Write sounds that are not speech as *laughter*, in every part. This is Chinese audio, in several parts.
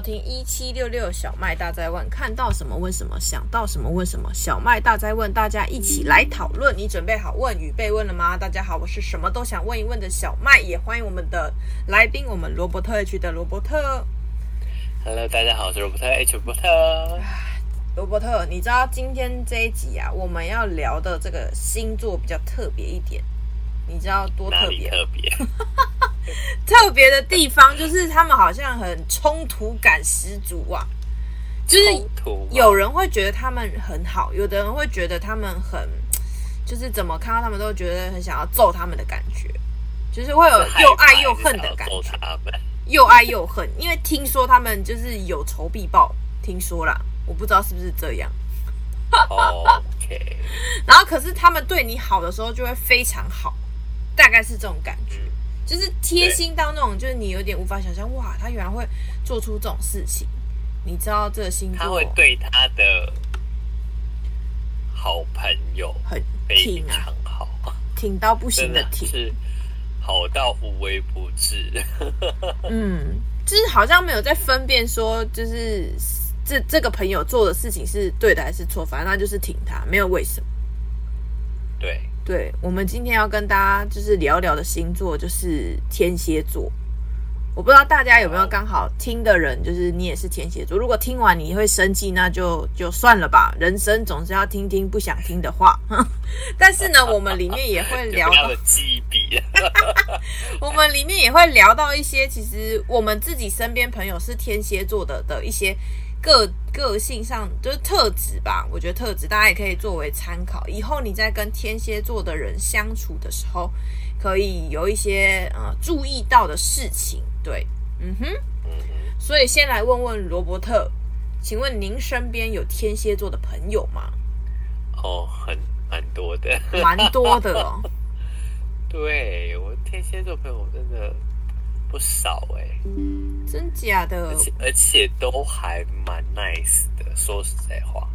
听一七六六小麦大在问，看到什么问什么，想到什么问什么。小麦大在问，大家一起来讨论。你准备好问与被问了吗？大家好，我是什么都想问一问的小麦，也欢迎我们的来宾，我们罗伯特 H 的罗伯特。Hello，大家好，我是罗伯特 H 罗伯特。罗伯特，你知道今天这一集啊，我们要聊的这个星座比较特别一点，你知道多特别？特别。*laughs* *laughs* 特别的地方就是他们好像很冲突感十足啊，就是有人会觉得他们很好，有的人会觉得他们很，就是怎么看到他们都觉得很想要揍他们的感觉，就是会有又爱又恨的感觉，又爱又恨，因为听说他们就是有仇必报，听说啦，我不知道是不是这样。OK，*laughs* 然后可是他们对你好的时候就会非常好，大概是这种感觉。就是贴心到那种，就是你有点无法想象，哇，他原来会做出这种事情。你知道这个星座，他会对他的好朋友很非常好，挺到不行的挺，是好到无微不至。嗯，就是好像没有在分辨说，就是这这个朋友做的事情是对的还是错，反正他就是挺他，没有为什么。对。对，我们今天要跟大家就是聊聊的星座就是天蝎座，我不知道大家有没有刚好听的人，就是你也是天蝎座。如果听完你会生气，那就就算了吧。人生总是要听听不想听的话。*laughs* 但是呢，我们里面也会 *laughs* 聊到机笔，*laughs* 我们里面也会聊到一些，其实我们自己身边朋友是天蝎座的的一些。个个性上就是特质吧，我觉得特质大家也可以作为参考。以后你在跟天蝎座的人相处的时候，可以有一些呃注意到的事情。对，嗯哼，嗯哼。所以先来问问罗伯特，请问您身边有天蝎座的朋友吗？哦，很蛮多的，蛮多的哦。*laughs* 对，我天蝎座朋友真的。不少哎、欸，真假的？而且而且都还蛮 nice 的。说实在话，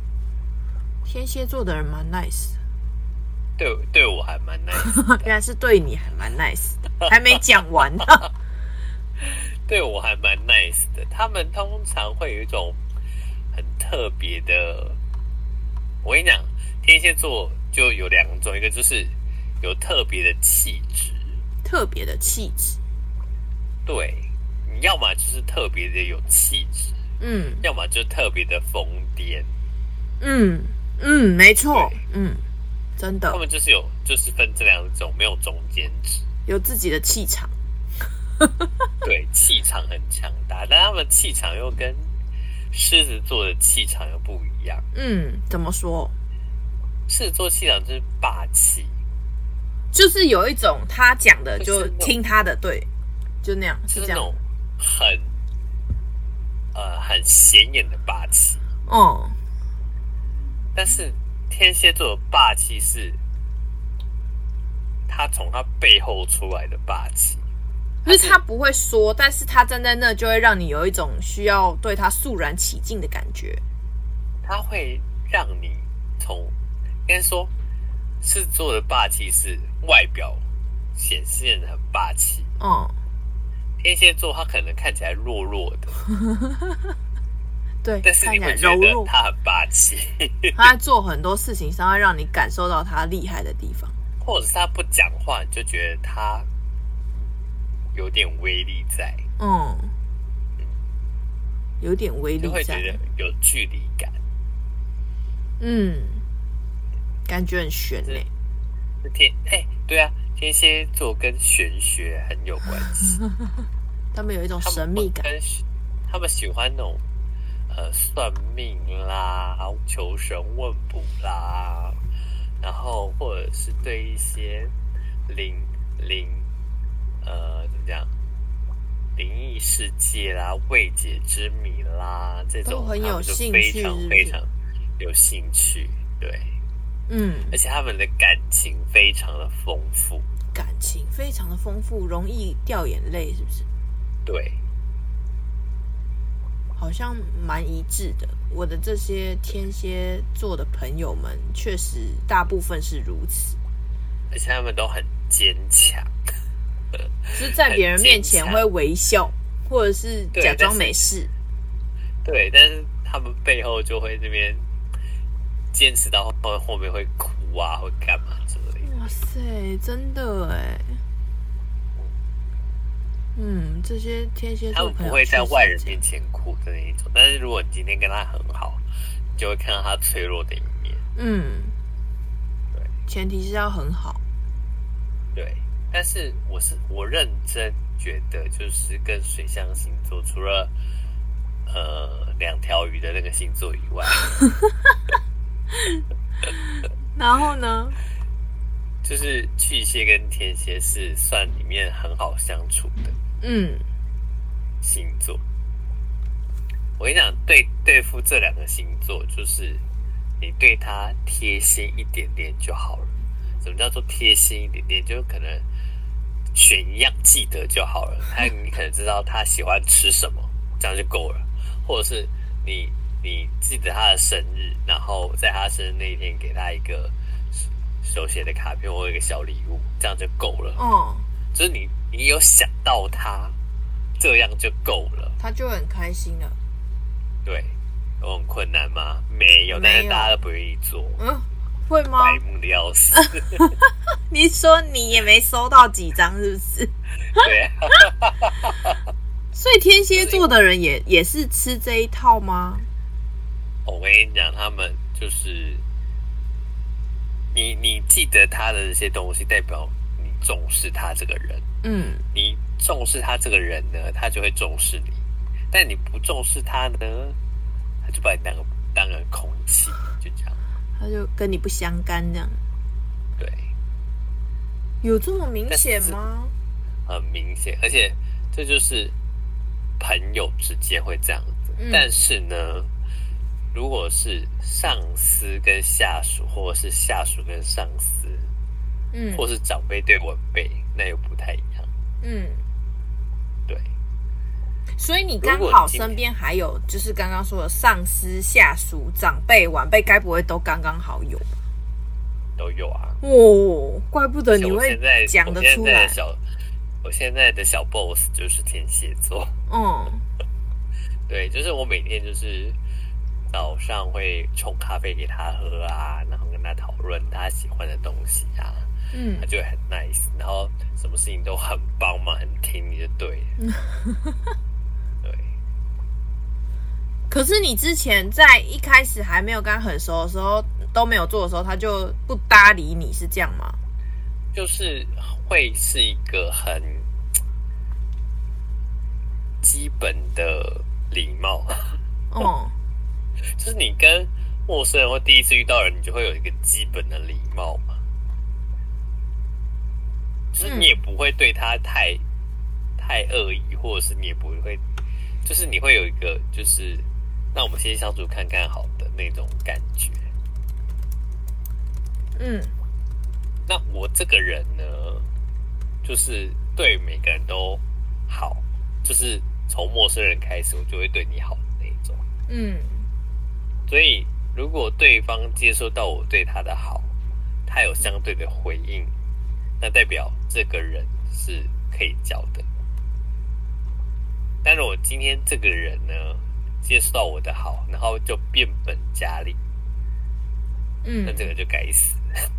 天蝎座的人蛮 nice 的。对，对我还蛮 *laughs* nice。原来是对你还蛮 nice 的，还没讲完呢。*laughs* 对我还蛮 nice 的。他们通常会有一种很特别的。我跟你讲，天蝎座就有两种，一个就是有特别的气质，特别的气质。对，你要么就是特别的有气质，嗯，要么就特别的疯癫，嗯嗯，没错，嗯，真的，他们就是有，就是分这两种，没有中间值，有自己的气场，对，气场很强大，但他们气场又跟狮子座的气场又不一样，嗯，怎么说？狮子座气场就是霸气，就是有一种他讲的就听他的，对。就那样，是这样，是那种很呃很显眼的霸气。嗯，但是天蝎座的霸气是，他从他背后出来的霸气，就是他不会说，但是他站在那就会让你有一种需要对他肃然起敬的感觉。他会让你从应该说，狮子座的霸气是外表显现的很霸气。哦。天蝎座他可能看起来弱弱的，对，但是你会觉得他很霸气。*laughs* 他在做很多事情上会让你感受到他厉害的地方，或者是他不讲话，你就觉得他有点威力在。嗯，有点威力在，会觉得有距离感。嗯，感觉很悬嘞。天，哎，对啊。天蝎座跟玄学很有关系，*laughs* 他们有一种神秘感。他，他们喜欢那种呃算命啦、求神问卜啦，然后或者是对一些灵灵呃怎么讲灵异世界啦、未解之谜啦这种，很有兴趣，非常非常有兴趣。对，嗯，而且他们的感情非常的丰富。感情非常的丰富，容易掉眼泪，是不是？对，好像蛮一致的。我的这些天蝎座的朋友们，确实大部分是如此，而且他们都很坚强，*laughs* 是在别人面前会微笑，或者是假装没事。对，但是他们背后就会这边坚持到后后面会哭啊，会干嘛之类的。哇塞，真的哎。嗯，这些天蝎座他们不会在外人面前哭的那一种，但是如果你今天跟他很好，你就会看到他脆弱的一面。嗯，对，前提是要很好。对，但是我是我认真觉得，就是跟水象星座除了呃两条鱼的那个星座以外，*laughs* *laughs* 然后呢？就是巨蟹跟天蝎是算里面很好相处的，嗯，星座。我跟你讲，对对付这两个星座，就是你对他贴心一点点就好了。什么叫做贴心一点点？就可能选一样记得就好了。他你可能知道他喜欢吃什么，这样就够了。或者是你你记得他的生日，然后在他生日那一天给他一个。手写的卡片或一个小礼物，这样就够了。嗯，就是你，你有想到他，这样就够了，他就很开心了。对，有很困难吗？没有，但是大家都不愿意做。嗯，会吗？白目的要死。*laughs* 你说你也没收到几张，是不是？对啊。*laughs* 所以天蝎座的人也也是吃这一套吗？我跟你讲，他们就是。你你记得他的这些东西，代表你重视他这个人。嗯，你重视他这个人呢，他就会重视你；但你不重视他呢，他就把你当个当个空气，就这样。他就跟你不相干这样。对，有这么明显吗？很明显，而且这就是朋友之间会这样子。嗯，但是呢。如果是上司跟下属，或者是下属跟上司，嗯，或是长辈对晚辈，那又不太一样。嗯，对。所以你刚好身边还有，就是刚刚说的上司、下属、长辈、晚辈，该不会都刚刚好有？都有啊。哦，怪不得你会讲得出来。小，我现在的小 boss 就是天蝎座。嗯，*laughs* 对，就是我每天就是。早上会冲咖啡给他喝啊，然后跟他讨论他喜欢的东西啊，嗯，他就会很 nice，然后什么事情都很帮忙，很听你就对了。*laughs* 对。可是你之前在一开始还没有跟他很熟的时候，都没有做的时候，他就不搭理你，是这样吗？就是会是一个很 *tsk* 基本的礼貌。哦。就是你跟陌生人或第一次遇到人，你就会有一个基本的礼貌嘛。就是你也不会对他太太恶意，或者是你也不会，就是你会有一个，就是那我们先相处看看好的那种感觉。嗯，那我这个人呢，就是对每个人都好，就是从陌生人开始，我就会对你好的那种。嗯。所以，如果对方接收到我对他的好，他有相对的回应，那代表这个人是可以交的。但是我今天这个人呢，接受到我的好，然后就变本加厉，嗯，那这个就该死。*laughs*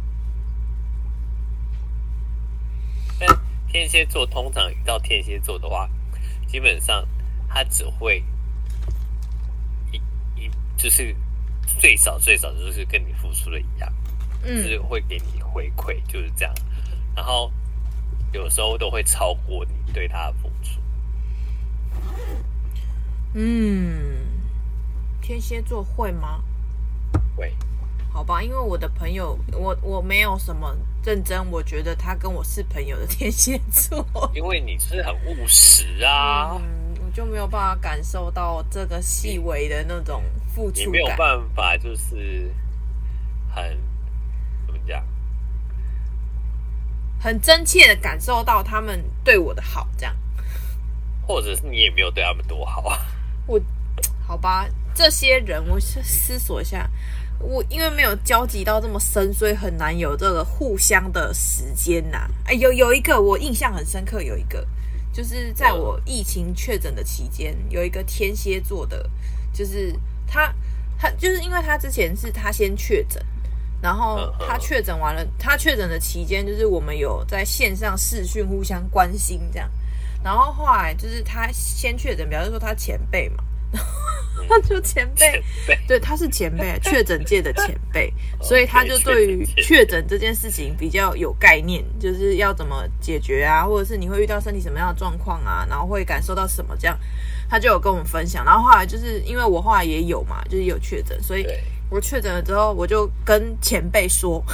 但天蝎座通常遇到天蝎座的话，基本上他只会一一就是。最少最少就是跟你付出的一样，嗯，就是会给你回馈，就是这样。然后有时候都会超过你对他的付出。嗯，天蝎座会吗？会。好吧，因为我的朋友，我我没有什么认真，我觉得他跟我是朋友的天蝎座。因为你是很务实啊。就没有办法感受到这个细微的那种付出。你没有办法，就是很怎么讲，很真切的感受到他们对我的好，这样，或者是你也没有对他们多好啊。我 *tsk* 好吧，这些人，我思索一下，我因为没有交集到这么深，所以很难有这个互相的时间呐。哎，有有一个我印象很深刻，有一个就是在我疫情确诊的期间，有一个天蝎座的，就是他他就是因为他之前是他先确诊，然后他确诊完了，他确诊的期间就是我们有在线上视讯互相关心这样，然后后来就是他先确诊，比方说他前辈嘛。他就前辈，前辈。对，他是前辈，*laughs* 确诊界的前辈，所以他就对于确诊这件事情比较有概念，就是要怎么解决啊，或者是你会遇到身体什么样的状况啊，然后会感受到什么这样，他就有跟我们分享。然后后来就是因为我后来也有嘛，就是有确诊，所以我确诊了之后，我就跟前辈说，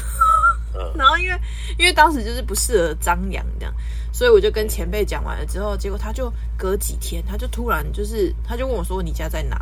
然后因为因为当时就是不适合张扬这样。所以我就跟前辈讲完了之后，结果他就隔几天，他就突然就是，他就问我说：“你家在哪？”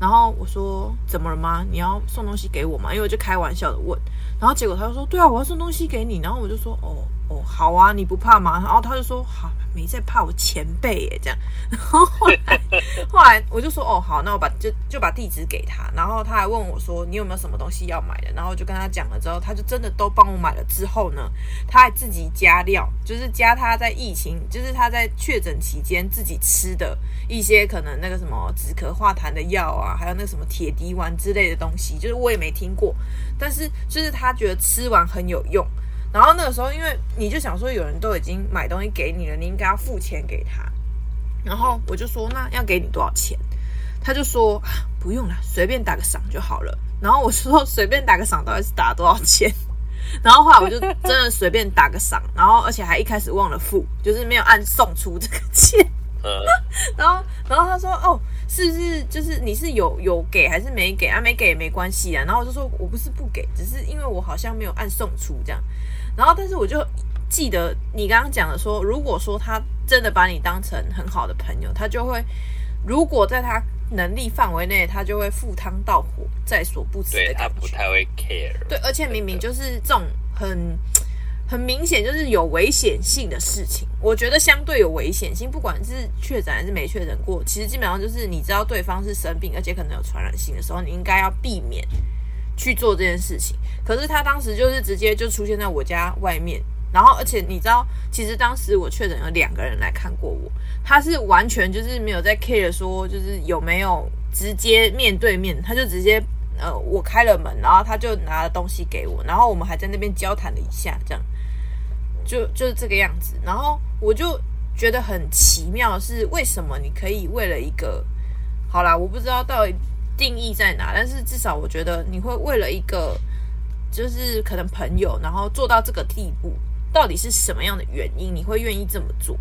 然后我说：“怎么了吗？你要送东西给我吗？”因为我就开玩笑的问。然后结果他就说：“对啊，我要送东西给你。”然后我就说：“哦哦，好啊，你不怕吗？”然后他就说：“好。”没在怕我前辈耶，这样，*laughs* 然后后来后来我就说哦好，那我把就就把地址给他，然后他还问我说，你有没有什么东西要买的，然后我就跟他讲了之后，他就真的都帮我买了。之后呢，他还自己加料，就是加他在疫情，就是他在确诊期间自己吃的一些可能那个什么止咳化痰的药啊，还有那个什么铁滴丸之类的东西，就是我也没听过，但是就是他觉得吃完很有用。然后那个时候，因为你就想说，有人都已经买东西给你了，你应该要付钱给他。然后我就说，那要给你多少钱？他就说不用了，随便打个赏就好了。然后我说随便打个赏，到底是打多少钱？然后后来我就真的随便打个赏，然后而且还一开始忘了付，就是没有按送出这个钱。*laughs* 然后然后他说哦，是不是就是你是有有给还是没给啊？没给也没关系啊。然后我就说我不是不给，只是因为我好像没有按送出这样。然后，但是我就记得你刚刚讲的说，如果说他真的把你当成很好的朋友，他就会，如果在他能力范围内，他就会赴汤蹈火，在所不辞的感觉。对，他不太会 care。对，而且明明就是这种很很明显就是有危险性的事情，我觉得相对有危险性，不管是确诊还是没确诊过，其实基本上就是你知道对方是生病，而且可能有传染性的时候，你应该要避免。去做这件事情，可是他当时就是直接就出现在我家外面，然后而且你知道，其实当时我确诊有两个人来看过我，他是完全就是没有在 care 说就是有没有直接面对面，他就直接呃我开了门，然后他就拿了东西给我，然后我们还在那边交谈了一下，这样。就就是这个样子，然后我就觉得很奇妙，是为什么你可以为了一个好啦，我不知道到底。定义在哪？但是至少我觉得你会为了一个，就是可能朋友，然后做到这个地步，到底是什么样的原因，你会愿意这么做？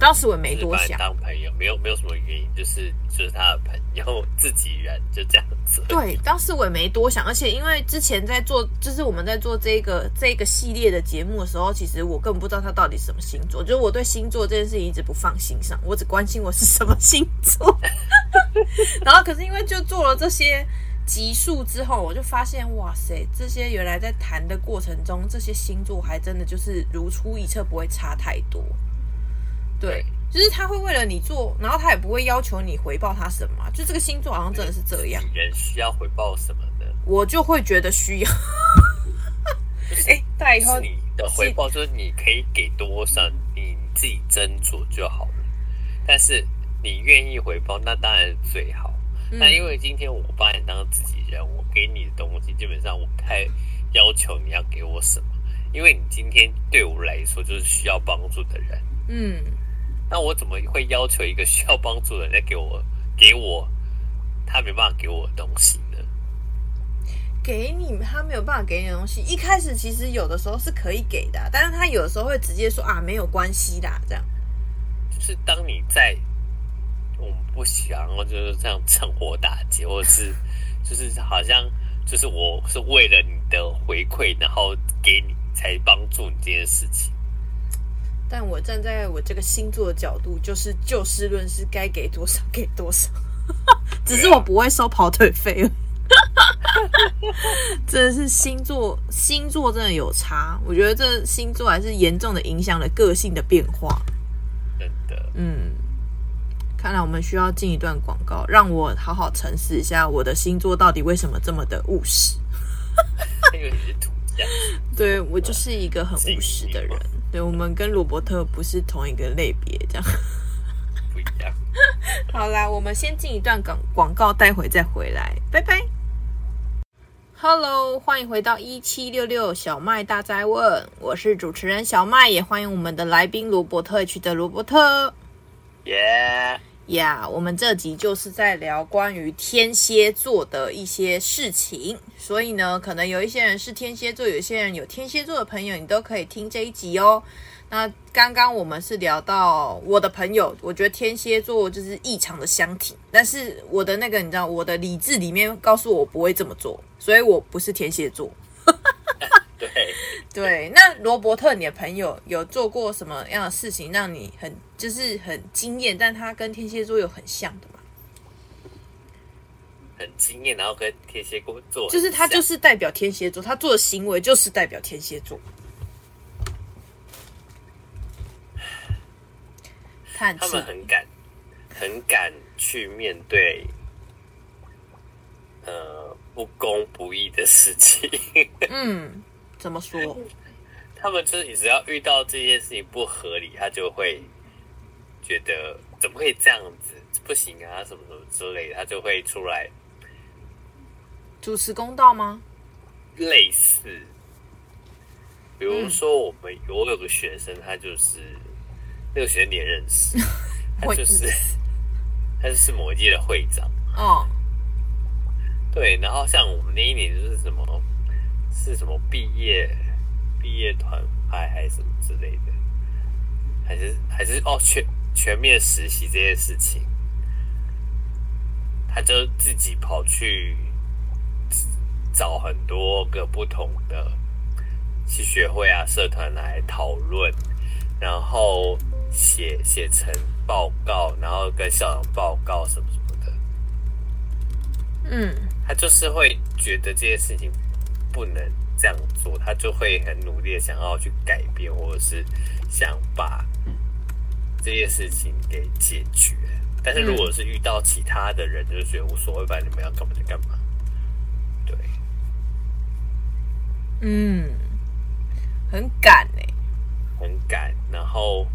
当时我也没多想，当朋友没有没有什么原因，就是就是他的朋友自己人就这样子。对，当时我也没多想，而且因为之前在做，就是我们在做这个这个系列的节目的时候，其实我根本不知道他到底什么星座，就是我对星座这件事情一直不放心上，我只关心我是什么星座。*laughs* 然后可是因为就做了这些集数之后，我就发现哇塞，这些原来在谈的过程中，这些星座还真的就是如出一辙，不会差太多。对，就是他会为了你做，然后他也不会要求你回报他什么。就这个星座好像真的是这样。人需要回报什么的？我就会觉得需要。哎，大以后你的回报就是你可以给多少，你自己斟酌就好了。但是你愿意回报，那当然是最好。那、嗯、因为今天我把你当自己人，我给你的东西基本上我不太要求你要给我什么，因为你今天对我来说就是需要帮助的人。嗯。那我怎么会要求一个需要帮助的人来给我给我他没办法给我的东西呢？给你他没有办法给你的东西，一开始其实有的时候是可以给的，但是他有的时候会直接说啊没有关系的这样。就是当你在我们不想就是这样趁火打劫，或是 *laughs* 就是好像就是我是为了你的回馈，然后给你才帮助你这件事情。但我站在我这个星座的角度，就是就事论事，该给多少给多少。只是我不会收跑腿费了。*laughs* 真的是星座，星座真的有差。我觉得这星座还是严重的影响了个性的变化。真的，嗯。看来我们需要进一段广告，让我好好沉思一下我的星座到底为什么这么的务实。*laughs* 因为你是土象。*laughs* 对，我就是一个很务实的人。对，我们跟罗伯特不是同一个类别，这样不一样。*laughs* 好啦，我们先进一段广广告，待会再回来，拜拜。Hello，欢迎回到一七六六小麦大灾问，我是主持人小麦，也欢迎我们的来宾罗伯特 H 的罗伯特。耶。呀我们这集就是在聊关于天蝎座的一些事情，所以呢，可能有一些人是天蝎座，有些人有天蝎座的朋友，你都可以听这一集哦。那刚刚我们是聊到我的朋友，我觉得天蝎座就是异常的相挺，但是我的那个你知道，我的理智里面告诉我不会这么做，所以我不是天蝎座。对对，那罗伯特，你的朋友有做过什么样的事情让你很就是很惊艳？但他跟天蝎座有很像的吗？很惊艳，然后跟天蝎座就是他就是代表天蝎座，他做的行为就是代表天蝎座。他们很敢，很敢去面对，呃，不公不义的事情。嗯。怎么说？他们就是，你只要遇到这件事情不合理，他就会觉得怎么可以这样子，不行啊，什么什么之类的，他就会出来主持公道吗？类似，比如说我们、嗯、我有个学生，他就是那个学生你也认识，*laughs* 他就是他就是某一届的会长哦，对，然后像我们那一年就是什么。是什么毕业毕业团派还是什么之类的，还是还是哦全全面实习这件事情，他就自己跑去找很多个不同的系学会啊社团来讨论，然后写写成报告，然后跟校长报告什么什么的。嗯，他就是会觉得这件事情。不能这样做，他就会很努力的想要去改变，或者是想把这件事情给解决。但是如果是遇到其他的人，就觉得无所谓，反正你们要干嘛就干嘛。对，嗯，很敢哎，很敢。然后，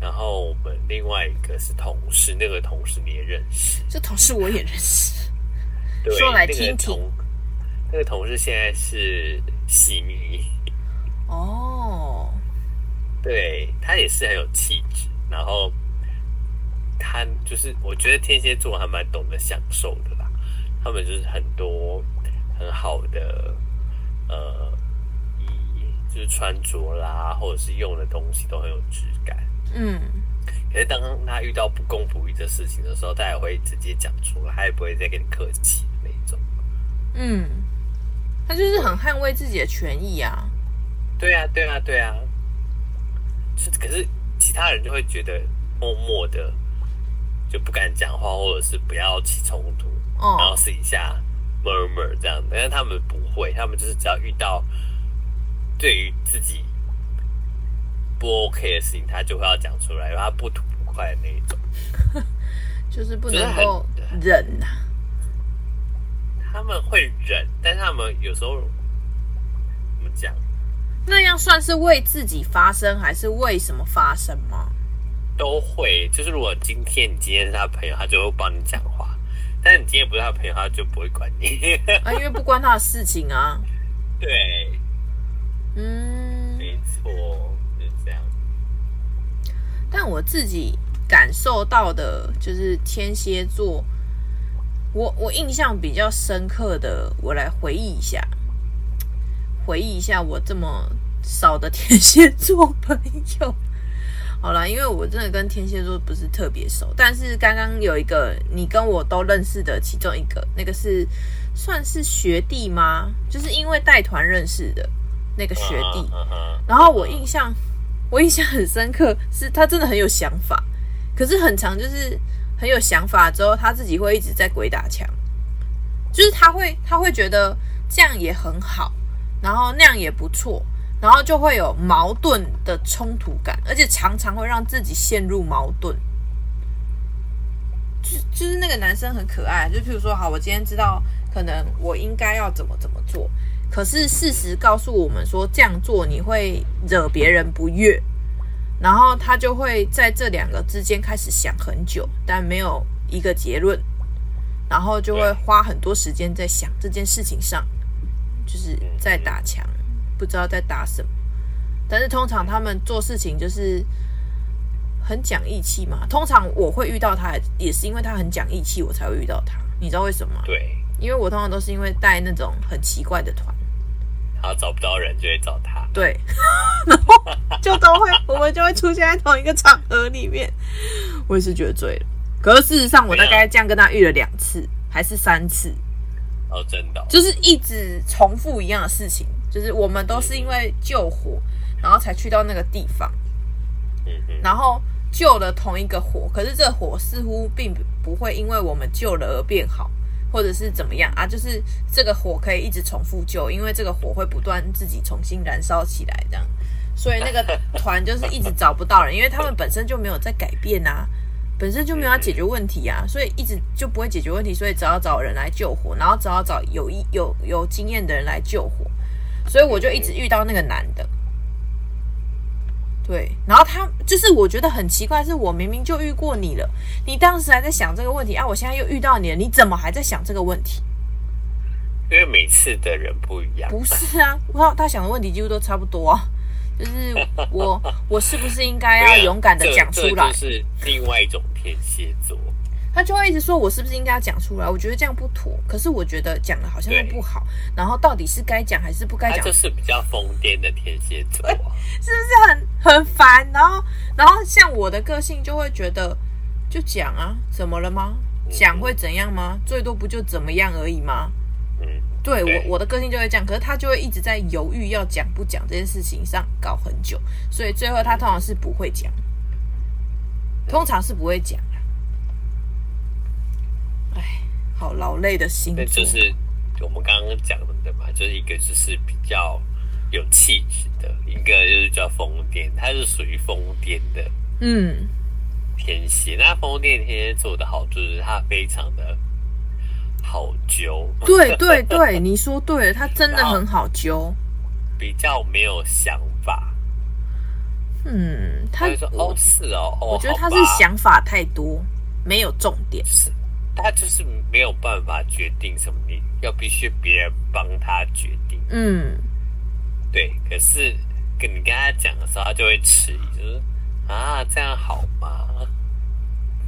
然后我们另外一个是同事，那个同事你也认识，这同事我也认识，对说来听听。那个同事现在是戏迷哦，对，他也是很有气质，然后他就是我觉得天蝎座还蛮懂得享受的啦，他们就是很多很好的呃衣，就是穿着啦，或者是用的东西都很有质感，嗯，可是当他遇到不公不义的事情的时候，他也会直接讲出来，他也不会再跟你客气那种，嗯。他就是很捍卫自己的权益啊！对啊，对啊，对啊。可是其他人就会觉得默默的就不敢讲话，或者是不要起冲突，哦、然后私底下 murmur 这样。但是他们不会，他们就是只要遇到对于自己不 OK 的事情，他就会要讲出来，他不吐不快的那一种，*laughs* 就是不能够忍呐。他们会忍，但是他们有时候怎么讲？那样算是为自己发声，还是为什么发声吗？都会，就是如果今天你今天是他朋友，他就会帮你讲话；但是你今天不是他朋友，他就不会管你啊，因为不关他的事情啊。*laughs* 对，嗯，没错，就是这样。但我自己感受到的，就是天蝎座。我我印象比较深刻的，我来回忆一下，回忆一下我这么少的天蝎座朋友。*laughs* 好了，因为我真的跟天蝎座不是特别熟，但是刚刚有一个你跟我都认识的其中一个，那个是算是学弟吗？就是因为带团认识的那个学弟。然后我印象我印象很深刻，是他真的很有想法，可是很长就是。很有想法之后，他自己会一直在鬼打墙，就是他会他会觉得这样也很好，然后那样也不错，然后就会有矛盾的冲突感，而且常常会让自己陷入矛盾。就就是那个男生很可爱，就譬如说，好，我今天知道可能我应该要怎么怎么做，可是事实告诉我们说，这样做你会惹别人不悦，然后他就会在这两个之间开始想很久，但没有一个结论，然后就会花很多时间在想这件事情上，就是在打墙，不知道在打什么。但是通常他们做事情就是很讲义气嘛。通常我会遇到他，也是因为他很讲义气，我才会遇到他。你知道为什么吗？对，因为我通常都是因为带那种很奇怪的团。然后找不到人就会找他，对，*laughs* 然后就都会，我们就会出现在同一个场合里面。我也是觉得醉了，可是事实上我大概这样跟他遇了两次，还是三次。哦，真的，就是一直重复一样的事情，就是我们都是因为救火，然后才去到那个地方，嗯嗯，然后救了同一个火，可是这火似乎并不会因为我们救了而变好。或者是怎么样啊？就是这个火可以一直重复救，因为这个火会不断自己重新燃烧起来，这样。所以那个团就是一直找不到人，因为他们本身就没有在改变啊，本身就没有要解决问题啊，所以一直就不会解决问题。所以只要找人来救火，然后只要找有一有有经验的人来救火，所以我就一直遇到那个男的。对，然后他就是我觉得很奇怪，是我明明就遇过你了，你当时还在想这个问题啊，我现在又遇到你了，你怎么还在想这个问题？因为每次的人不一样。不是啊，我他想的问题几乎都差不多啊，就是我 *laughs* 我是不是应该要勇敢的讲出来？这就是另外一种天蝎座。他就会一直说，我是不是应该要讲出来？我觉得这样不妥，可是我觉得讲的好像又不好。然后到底是该讲还是不该讲？他就是比较疯癫的天蝎座，*laughs* 是不是很很烦？然后，然后像我的个性就会觉得，就讲啊，怎么了吗？讲会怎样吗？最多不就怎么样而已吗？嗯，对，对我我的个性就会这样，可是他就会一直在犹豫要讲不讲这件事情上搞很久，所以最后他通常是不会讲，通常是不会讲。哎，好劳累的心。那就是我们刚刚讲的嘛，就是一个就是比较有气质的，一个就是叫疯癫，他是属于疯癫的。嗯，天蝎，那疯癫天蝎做的好处就是他非常的好揪。对对对，*laughs* 你说对了，他真的很好揪，比较没有想法。嗯，他，他说哦是哦，哦，我觉得他是想法太多，没有重点。是。他就是没有办法决定什么，你要必须别人帮他决定。嗯，对。可是跟你跟他讲的时候，他就会迟疑，就是啊，这样好吗？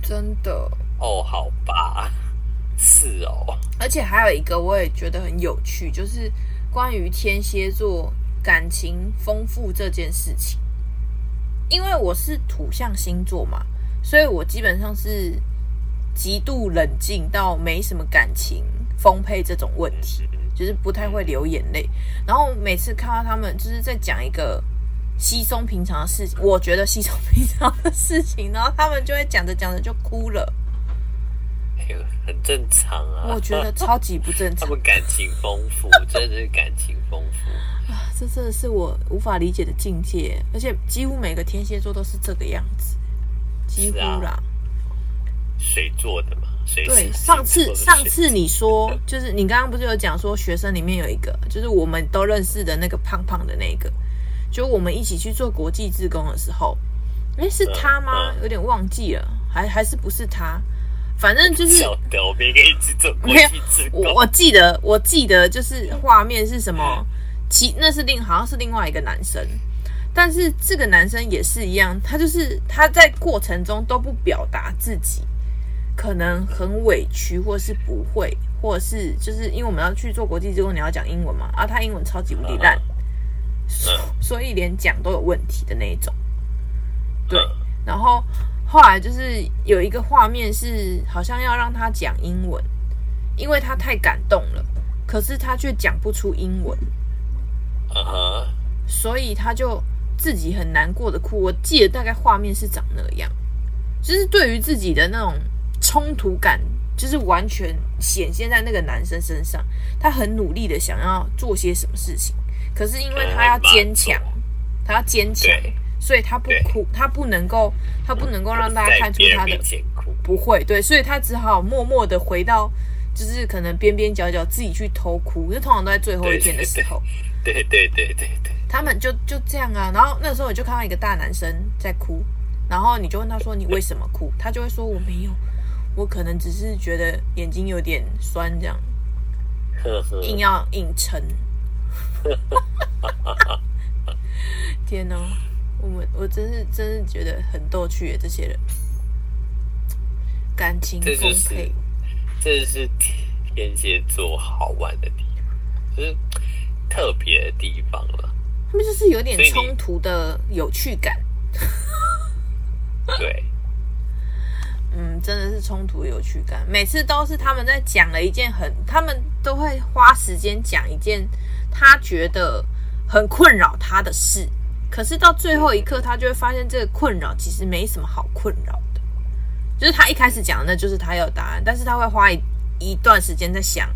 真的？哦，好吧，*laughs* 是哦。而且还有一个，我也觉得很有趣，就是关于天蝎座感情丰富这件事情。因为我是土象星座嘛，所以我基本上是。极度冷静到没什么感情丰沛这种问题，就是不太会流眼泪。然后每次看到他们就是在讲一个稀松平常的事情，我觉得稀松平常的事情，然后他们就会讲着讲着就哭了。很正常啊，我觉得超级不正常。他们感情丰富，真的是感情丰富啊！这真的是我无法理解的境界，而且几乎每个天蝎座都是这个样子，几乎啦。水做的嘛？谁对，上次上次你说，就是你刚刚不是有讲说，学生里面有一个，就是我们都认识的那个胖胖的那个，就我们一起去做国际志工的时候，哎，是他吗？有点忘记了，还还是不是他？反正就是晓得，我没跟你一起做国际志工。我我记得我记得就是画面是什么？其那是另好像是另外一个男生，但是这个男生也是一样，他就是他在过程中都不表达自己。可能很委屈，或是不会，或者是就是因为我们要去做国际之后，你要讲英文嘛，啊，他英文超级无敌烂，所以连讲都有问题的那一种。对，然后后来就是有一个画面是好像要让他讲英文，因为他太感动了，可是他却讲不出英文，所以他就自己很难过的哭。我记得大概画面是长那样，就是对于自己的那种。冲突感就是完全显现在那个男生身上，他很努力的想要做些什么事情，可是因为他要坚强，他要坚强，所以他不哭，他不能够，他不能够让大家看出他的不会，对，所以他只好默默的回到就是可能边边角角自己去偷哭，就通常都在最后一天的时候。对对对对对，他们就就这样啊。然后那时候我就看到一个大男生在哭，然后你就问他说：“你为什么哭？”他就会说：“我没有，我可能只是觉得眼睛有点酸，这样。”硬要硬撑。*laughs* 天哪，我们我真是真是觉得很逗趣耶，这些人感情丰沛，这是天蝎座好玩的地方，就是特别的地方了。他们就是有点冲突的有趣感。对。嗯，真的是冲突有趣感。每次都是他们在讲了一件很，他们都会花时间讲一件他觉得很困扰他的事。可是到最后一刻，他就会发现这个困扰其实没什么好困扰的。就是他一开始讲的，那就是他有答案，但是他会花一一段时间在想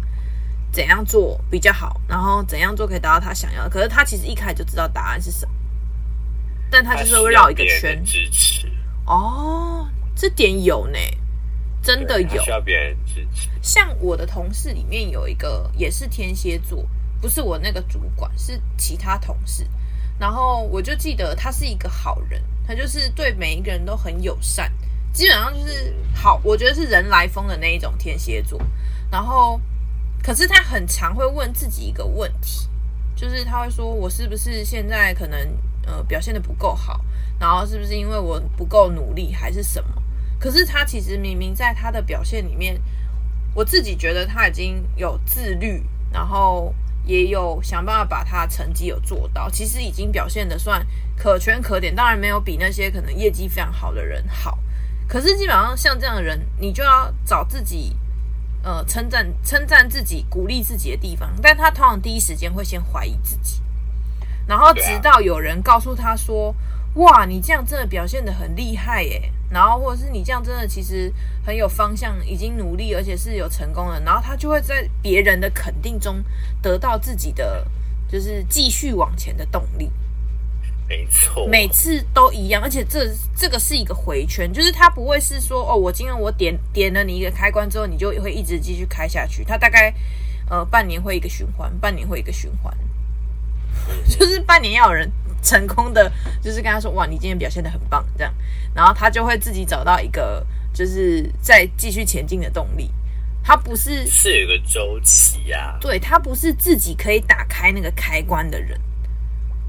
怎样做比较好，然后怎样做可以达到他想要的。可是他其实一开始就知道答案是什么，但他就是会绕一个圈。支持哦。这点有呢，真的有。需要别人支持。像我的同事里面有一个也是天蝎座，不是我那个主管，是其他同事。然后我就记得他是一个好人，他就是对每一个人都很友善，基本上就是好，我觉得是人来疯的那一种天蝎座。然后，可是他很常会问自己一个问题，就是他会说：“我是不是现在可能呃表现的不够好？然后是不是因为我不够努力，还是什么？”可是他其实明明在他的表现里面，我自己觉得他已经有自律，然后也有想办法把他的成绩有做到，其实已经表现的算可圈可点。当然没有比那些可能业绩非常好的人好，可是基本上像这样的人，你就要找自己呃称赞称赞自己、鼓励自己的地方。但他通常第一时间会先怀疑自己，然后直到有人告诉他说：“哇，你这样真的表现的很厉害耶！”然后，或者是你这样真的其实很有方向，已经努力，而且是有成功了。然后他就会在别人的肯定中得到自己的，就是继续往前的动力。没错，每次都一样，而且这这个是一个回圈，就是他不会是说哦，我今天我点点了你一个开关之后，你就会一直继续开下去。他大概呃半年会一个循环，半年会一个循环，*laughs* 就是半年要有人。成功的就是跟他说：“哇，你今天表现的很棒。”这样，然后他就会自己找到一个就是再继续前进的动力。他不是是有个周期啊，对，他不是自己可以打开那个开关的人，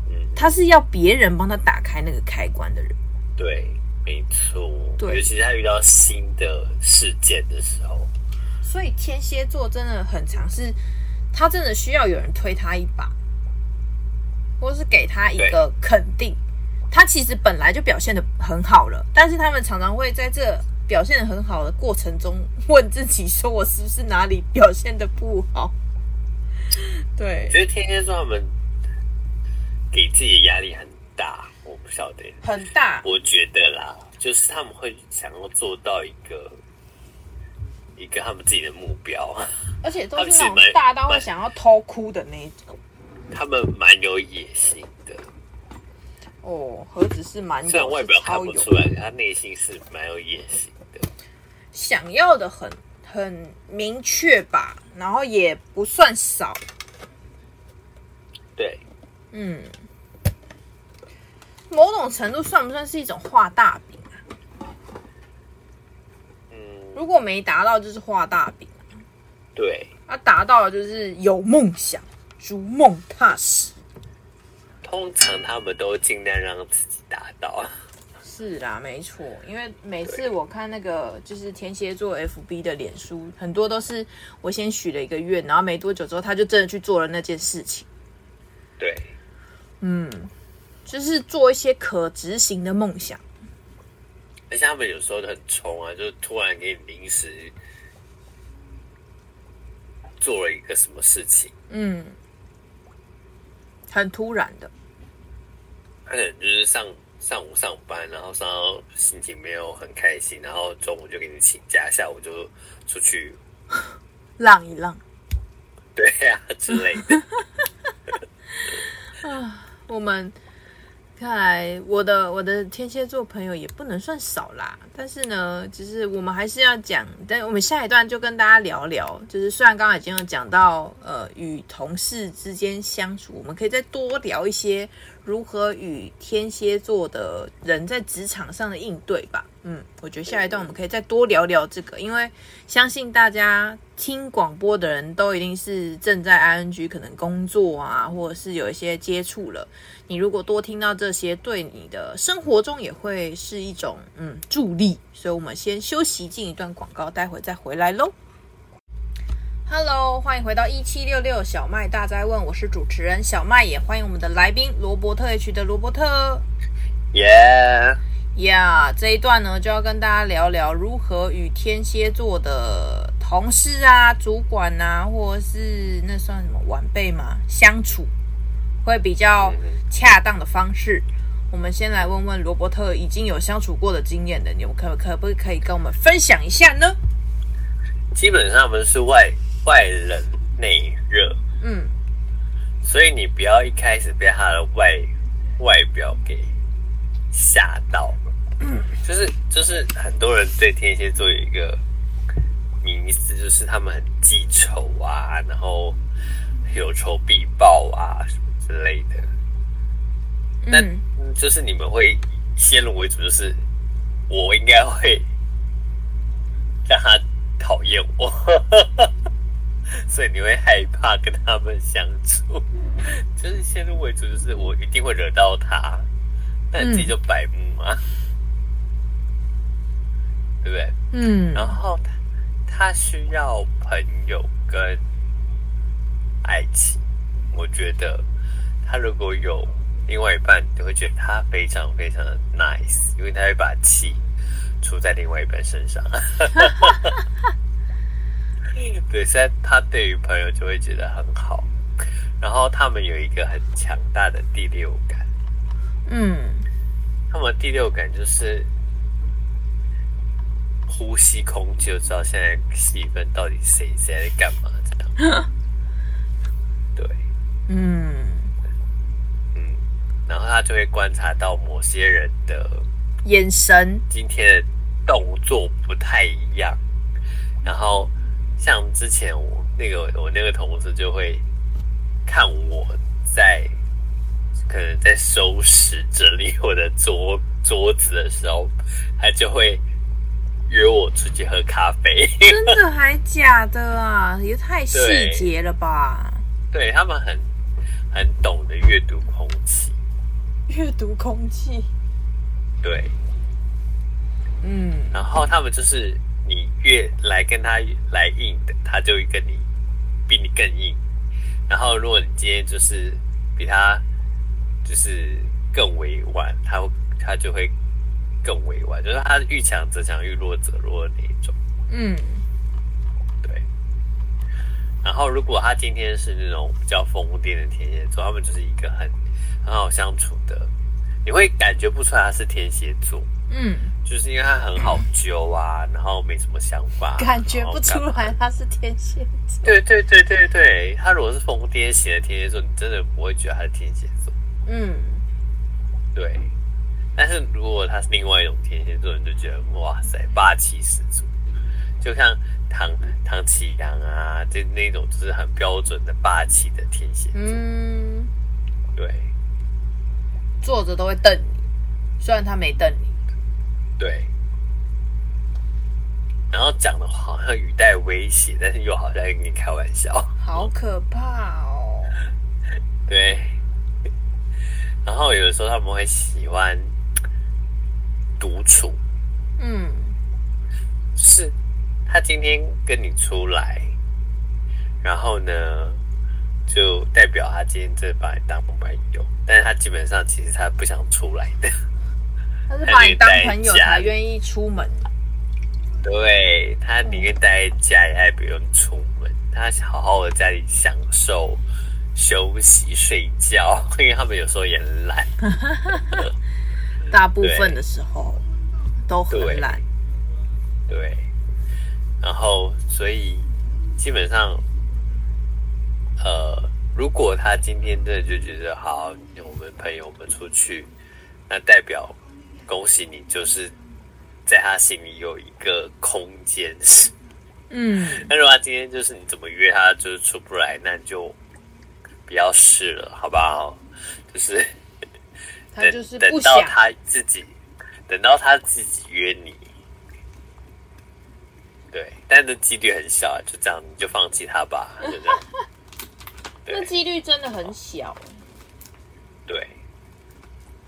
嗯他是要别人帮他打开那个开关的人。对，没错。对，尤其是他遇到新的事件的时候，所以天蝎座真的很常是，他真的需要有人推他一把。或是给他一个肯定，他其实本来就表现的很好了，但是他们常常会在这表现的很好的过程中问自己：说我是不是哪里表现的不好？*laughs* 对，觉得天蝎座他们给自己的压力很大，我不晓得很大。我觉得啦，就是他们会想要做到一个一个他们自己的目标，而且都是那种大到会想要偷哭的那一种。他们蛮有野心的，哦，何止是蛮有，虽然外表看不出来，他内心是蛮有野心的，想要的很很明确吧，然后也不算少，对，嗯，某种程度算不算是一种画大饼啊？嗯，如果没达到就是画大饼，对，他达到了就是有梦想。逐梦踏实，通常他们都尽量让自己达到。是啦，没错，因为每次我看那个就是天蝎座 FB 的脸书，很多都是我先许了一个愿，然后没多久之后他就真的去做了那件事情。对，嗯，就是做一些可执行的梦想。而且他们有时候都很冲啊，就突然给你临时做了一个什么事情，嗯。很突然的，他可能就是上上午上班，然后上到心情没有很开心，然后中午就给你请假，下午就出去 *laughs* 浪一浪，对呀、啊、之类的。*laughs* 啊，我们看来我的我的天蝎座朋友也不能算少啦，但是呢，就是我们还是要讲，但我们下一段就跟大家聊聊，就是虽然刚才已经有讲到，呃，与同事之间相处，我们可以再多聊一些如何与天蝎座的人在职场上的应对吧。嗯，我觉得下一段我们可以再多聊聊这个，因为相信大家听广播的人都一定是正在 ING 可能工作啊，或者是有一些接触了。你如果多听到这些，对你的生活中也会是一种嗯助力。所以我们先休息进一段广告，待会再回来喽。Hello，欢迎回到一七六六小麦大灾问，我是主持人小麦，也欢迎我们的来宾罗伯特 H 的罗伯特。耶。呀这一段呢，就要跟大家聊聊如何与天蝎座的同事啊、主管啊，或者是那算什么晚辈嘛，相处会比较恰当的方式。我们先来问问罗伯特，已经有相处过的经验的，你们可可不可以跟我们分享一下呢？基本上我们是外外冷内热，嗯，所以你不要一开始被他的外外表给吓到。嗯，就是就是很多人对天蝎座有一个迷思，就是他们很记仇啊，然后有仇必报啊什么之类的。那、嗯、就是你们会先入为主，就是我应该会让他讨厌我，*laughs* 所以你会害怕跟他们相处。就是先入为主，就是我一定会惹到他，那你自己就白目嘛。嗯对不对？嗯，然后他他需要朋友跟爱情。我觉得他如果有另外一半，你会觉得他非常非常的 nice，因为他会把气出在另外一半身上。对，所以他对于朋友就会觉得很好。然后他们有一个很强大的第六感。嗯，他们第六感就是。呼吸空气就知道现在气氛到底谁谁在干嘛这样。*laughs* 对，嗯嗯，然后他就会观察到某些人的眼神，今天的动作不太一样。然后像之前我那个我那个同事就会看我在可能在收拾整理我的桌桌子的时候，他就会。约我出去喝咖啡，真的还假的啊？也太细节了吧！对，对他们很很懂得阅读空气，阅读空气，对，嗯，然后他们就是你越来跟他来硬的，他就会跟你比你更硬。然后如果你今天就是比他就是更委婉，他他就会。更委婉，就是他遇强则强，遇弱则弱的那一种。嗯，对。然后，如果他今天是那种比较疯癫的天蝎座，他们就是一个很很好相处的，你会感觉不出来他是天蝎座。嗯，就是因为他很好揪啊，然后没什么想法，感觉不出来他是天蝎座。对对对对对，他如果是疯癫型的天蝎座，你真的不会觉得他是天蝎座。嗯，对。但是如果他是另外一种天蝎座，你就觉得哇塞，霸气十足，就像唐唐启阳啊，这那种就是很标准的霸气的天蝎座。嗯，对，坐着都会瞪你，虽然他没瞪你。对，然后讲的话好像语带威胁，但是又好像在跟你开玩笑，好可怕哦。*laughs* 对，然后有的时候他们会喜欢。独处，嗯，是。他今天跟你出来，然后呢，就代表他今天真的把你当朋友，但是他基本上其实他不想出来的，他是把你当朋友才愿意出门，对，他宁愿待在家里，他也不用出门，他好好的在家里享受休息睡觉，因为他们有时候也很懒。*laughs* 大部分的时候都很懒，对，然后所以基本上，呃，如果他今天真的就觉得好，我们朋友们出去那代表恭喜你，就是在他心里有一个空间。嗯，*laughs* 那如果他今天就是你怎么约他就是出不来，那就不要试了，好不好？就是他就是等等到他自己，等到他自己约你。对，但是几率很小，就这样，你就放弃他吧，就这样。*laughs* 那几率真的很小。对，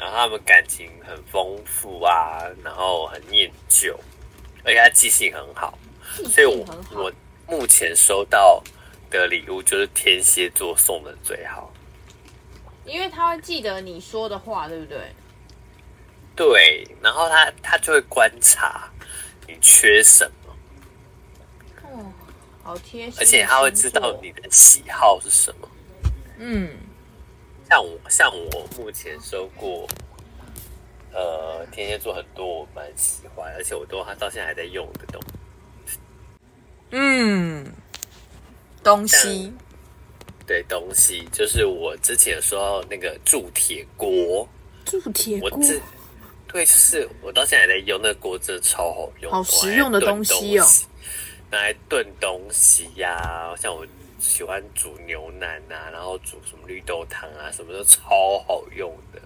然后他们感情很丰富啊，然后很念旧，而且他记性很好，所以我我目前收到的礼物就是天蝎座送的最好，因为他会记得你说的话，对不对？对，然后他他就会观察你缺什么。哦好贴心，而且他会知道你的喜好是什么。嗯，像我像我目前收过，呃，天蝎座很多我蛮喜欢，而且我都他到现在还在用的东西。嗯，东西，对，东西就是我之前说到那个铸铁锅，铸铁锅，我自对，是我到现在还在用，那个锅真的超好用，好实用的东西哦。拿来炖东西呀、啊，像我喜欢煮牛腩啊，然后煮什么绿豆汤啊，什么都超好用的。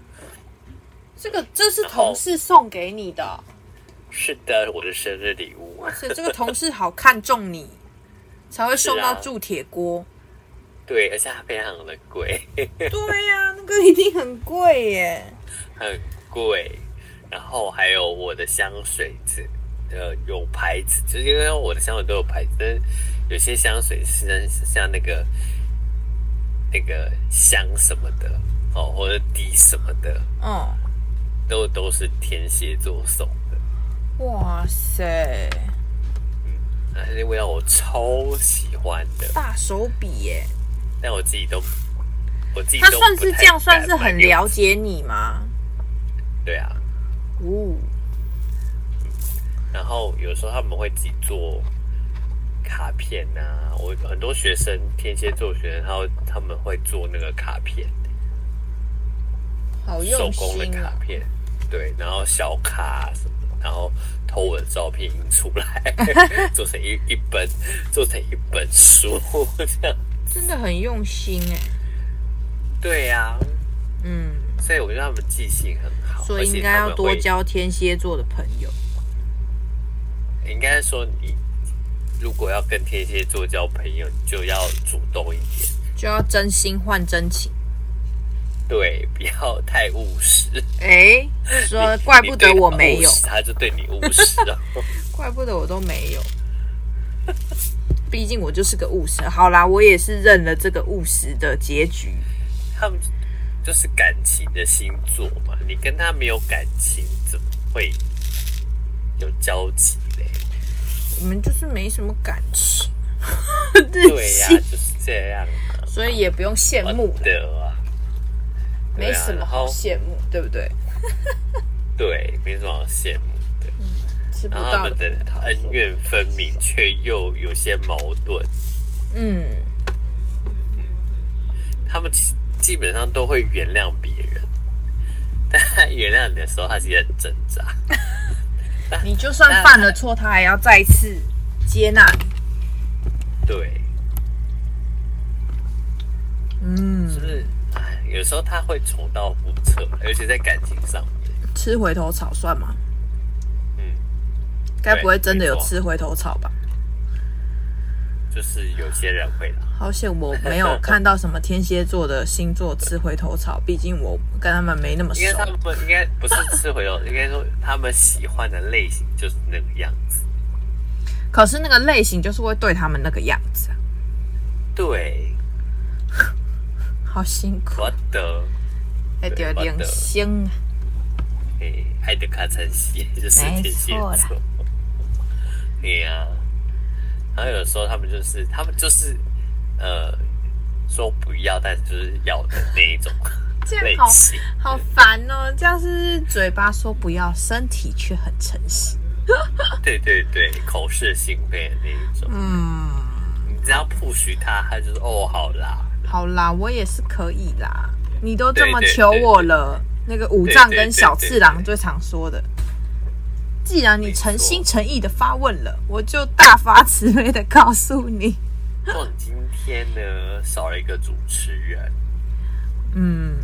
这个这是同事送给你的？是的，我的生日礼物。而且这个同事好看重你，*laughs* 才会送到铸铁锅、啊。对，而且它非常的贵。*laughs* 对呀、啊，那个一定很贵耶，很贵。然后还有我的香水子。呃，有牌子，就是因为我的香水都有牌子，有些香水是像那个那个香什么的哦，或者滴什么的，哦，都都是天蝎座送的。哇塞，嗯，那些味道我超喜欢的，大手笔耶！但我自己都，我自己他算是这样，算是很了解你吗？对啊，哦。然后有时候他们会自己做卡片呐、啊，我很多学生天蝎座学生，他会他们会做那个卡片，好用、啊、手工的卡片，对，然后小卡什么，然后偷我的照片印出来，*laughs* 做成一一本，做成一本书，这样。真的很用心哎。对呀、啊，嗯，所以我觉得他们记性很好，所以应该要多交天蝎座的朋友。应该说，你如果要跟天蝎座交朋友，你就要主动一点，就要真心换真情。对，不要太务实。哎，说怪不得我没有，他就对你务实了。*laughs* 怪不得我都没有，毕竟我就是个务实。好啦，我也是认了这个务实的结局。他们就是感情的星座嘛，你跟他没有感情，怎么会有交集？我们就是没什么感情，*laughs* 对呀、啊，就是这样、啊，所以也不用羡慕的啊，没什么好羡慕，对不对？*laughs* 对，没什么好羡慕的。嗯、吃不到他们的恩怨分明，却又有些矛盾。嗯，他们基本上都会原谅别人，但他原谅你的时候，他其实很挣扎。*laughs* 你就算犯了错，他还要再次接纳你。对，嗯，是不是？哎，有时候他会重蹈覆辙，而且在感情上面。吃回头草算吗？嗯，该不会真的有吃回头草吧？就是有些人会啦。好险我没有看到什么天蝎座的星座吃回头草，毕竟我跟他们没那么熟。应该他们应该不是吃回头，应该说他们喜欢的类型就是那个样子。可是那个类型就是会对他们那个样子。对，*laughs* 好辛苦。我的，爱得良心啊！哎，爱的卡成西就是天蝎座。*laughs* 对呀。然后有时候他们就是，他们就是，呃，说不要，但是就是要的那一种 *laughs* 类样。好好烦哦！这样是嘴巴说不要，身体却很诚实。*laughs* 对对对，口是心非的那一种。嗯，你只要 push 他，他就是哦，好啦，好啦，我也是可以啦。你都这么求我了，那个五藏跟小次郎最常说的。既然你诚心诚意的发问了，我就大发慈悲的告诉你。说你今天呢少了一个主持人，嗯，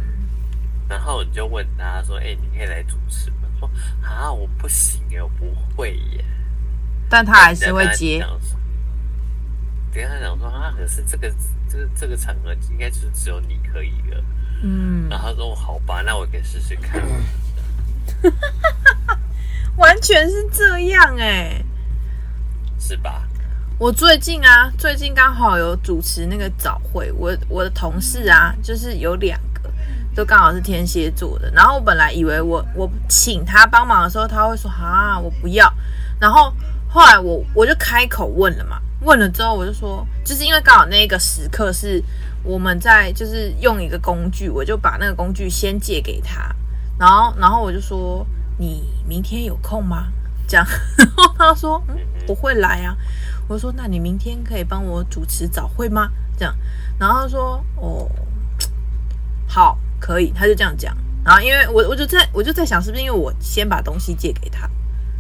然后你就问他说：“哎、欸，你可以来主持吗？”说：“啊，我不行耶，我不会耶。”但他还是会接。等下他讲说：“啊，可是这个这个这个场合应该就是只有你可以了。”嗯，然后他说：“好吧，那我可以试试看。”完全是这样哎、欸，是吧？我最近啊，最近刚好有主持那个早会，我我的同事啊，就是有两个都刚好是天蝎座的。然后我本来以为我我请他帮忙的时候，他会说啊，我不要。然后后来我我就开口问了嘛，问了之后我就说，就是因为刚好那个时刻是我们在就是用一个工具，我就把那个工具先借给他，然后然后我就说。你明天有空吗？这样，*laughs* 然后他说：“嗯，我会来啊。”我说：“那你明天可以帮我主持早会吗？”这样，然后他说：“哦，*tsk* 好，可以。”他就这样讲。然后因为我我就在我就在想，是不是因为我先把东西借给他，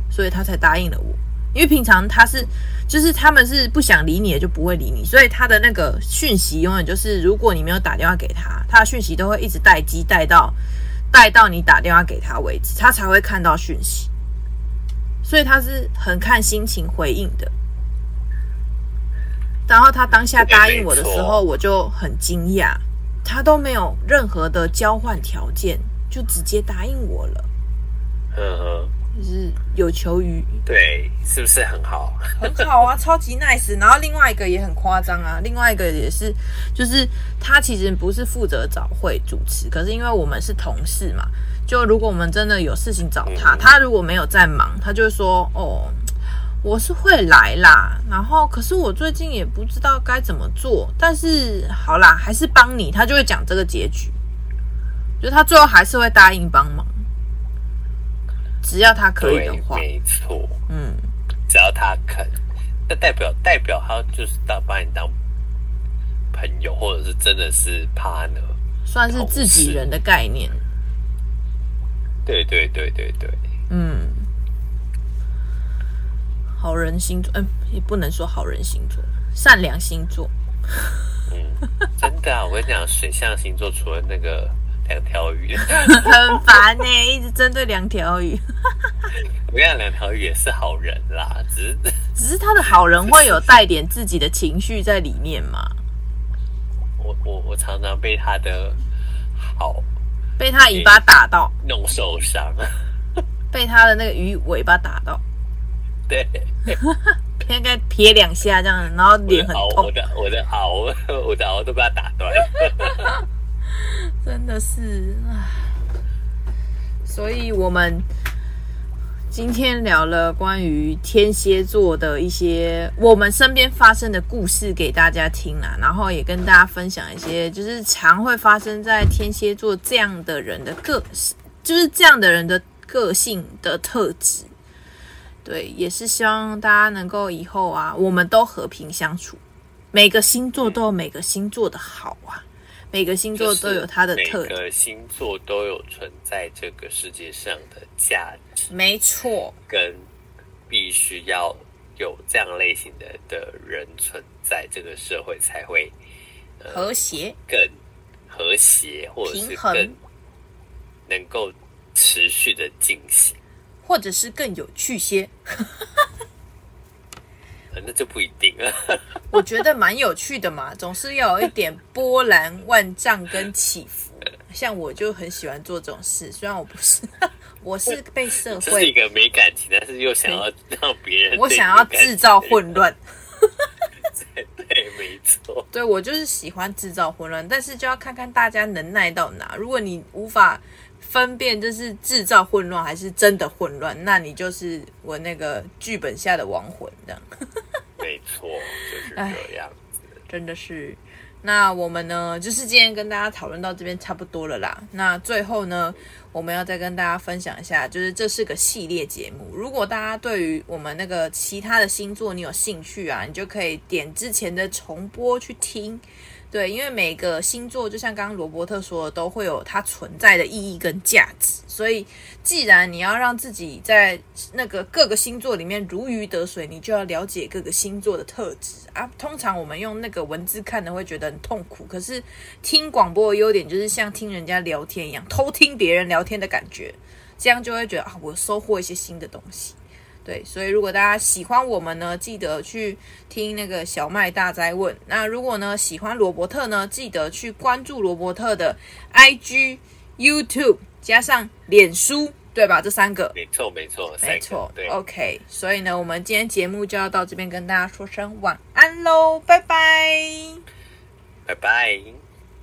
所以他才答应了我？因为平常他是就是他们是不想理你的就不会理你，所以他的那个讯息永远就是，如果你没有打电话给他，他的讯息都会一直待机待到。带到你打电话给他为止，他才会看到讯息，所以他是很看心情回应的。然后他当下答应我的时候，我就很惊讶，他都没有任何的交换条件，就直接答应我了。呵呵。就是有求于对，是不是很好？很好啊，*laughs* 超级 nice。然后另外一个也很夸张啊，另外一个也是，就是他其实不是负责早会主持，可是因为我们是同事嘛，就如果我们真的有事情找他，嗯、他如果没有在忙，他就会说：“哦，我是会来啦。”然后可是我最近也不知道该怎么做，但是好啦，还是帮你。他就会讲这个结局，就他最后还是会答应帮忙。只要他可以的话，没错，嗯，只要他肯，那代表代表他就是当把你当朋友，或者是真的是 partner，算是自己人的概念。对对对对对，嗯，好人星座，嗯，也不能说好人星座，善良星座。嗯，真的啊，我跟你讲，水象星座除了那个。两条鱼很烦呢、欸，一直针对两条鱼。*laughs* 我讲，两条鱼也是好人啦，只是 *laughs* 只是他的好人会有带点自己的情绪在里面嘛。我我我常常被他的好被他尾巴打到弄受伤，*laughs* 被他的那个鱼尾巴打到，对，应该撇两下这样，然后脸很痛。我的我的螯，我的螯都被他打断。真的是啊，所以我们今天聊了关于天蝎座的一些我们身边发生的故事给大家听啦，然后也跟大家分享一些就是常会发生在天蝎座这样的人的个，就是这样的人的个性的特质。对，也是希望大家能够以后啊，我们都和平相处，每个星座都有每个星座的好啊。每个星座都有它的特点，每个星座都有存在这个世界上的价值，没错，跟必须要有这样类型的的人存在，这个社会才会、呃、和谐，更和谐，或者是更能够持续的进行，或者是更有趣些。*laughs* 那就不一定了。*laughs* 我觉得蛮有趣的嘛，总是要有一点波澜万丈跟起伏。像我就很喜欢做这种事，虽然我不是，*laughs* 我是被社会是一个没感情，但是又想要让别人，我想要制造混乱。*laughs* 对对，没错。对，我就是喜欢制造混乱，但是就要看看大家能耐到哪。如果你无法分辨这是制造混乱还是真的混乱，那你就是我那个剧本下的亡魂这样。*laughs* 没错，就是这样子，真的是。那我们呢，就是今天跟大家讨论到这边差不多了啦。那最后呢，我们要再跟大家分享一下，就是这是个系列节目。如果大家对于我们那个其他的星座你有兴趣啊，你就可以点之前的重播去听。对，因为每个星座就像刚刚罗伯特说的，都会有它存在的意义跟价值。所以，既然你要让自己在那个各个星座里面如鱼得水，你就要了解各个星座的特质啊。通常我们用那个文字看的会觉得很痛苦，可是听广播的优点就是像听人家聊天一样，偷听别人聊天的感觉，这样就会觉得啊，我收获一些新的东西。对，所以如果大家喜欢我们呢，记得去听那个小麦大灾问。那如果呢喜欢罗伯特呢，记得去关注罗伯特的 IG、YouTube 加上脸书，对吧？这三个，没错，没错，没错。对，OK。所以呢，我们今天节目就要到这边跟大家说声晚安喽，拜拜，拜拜。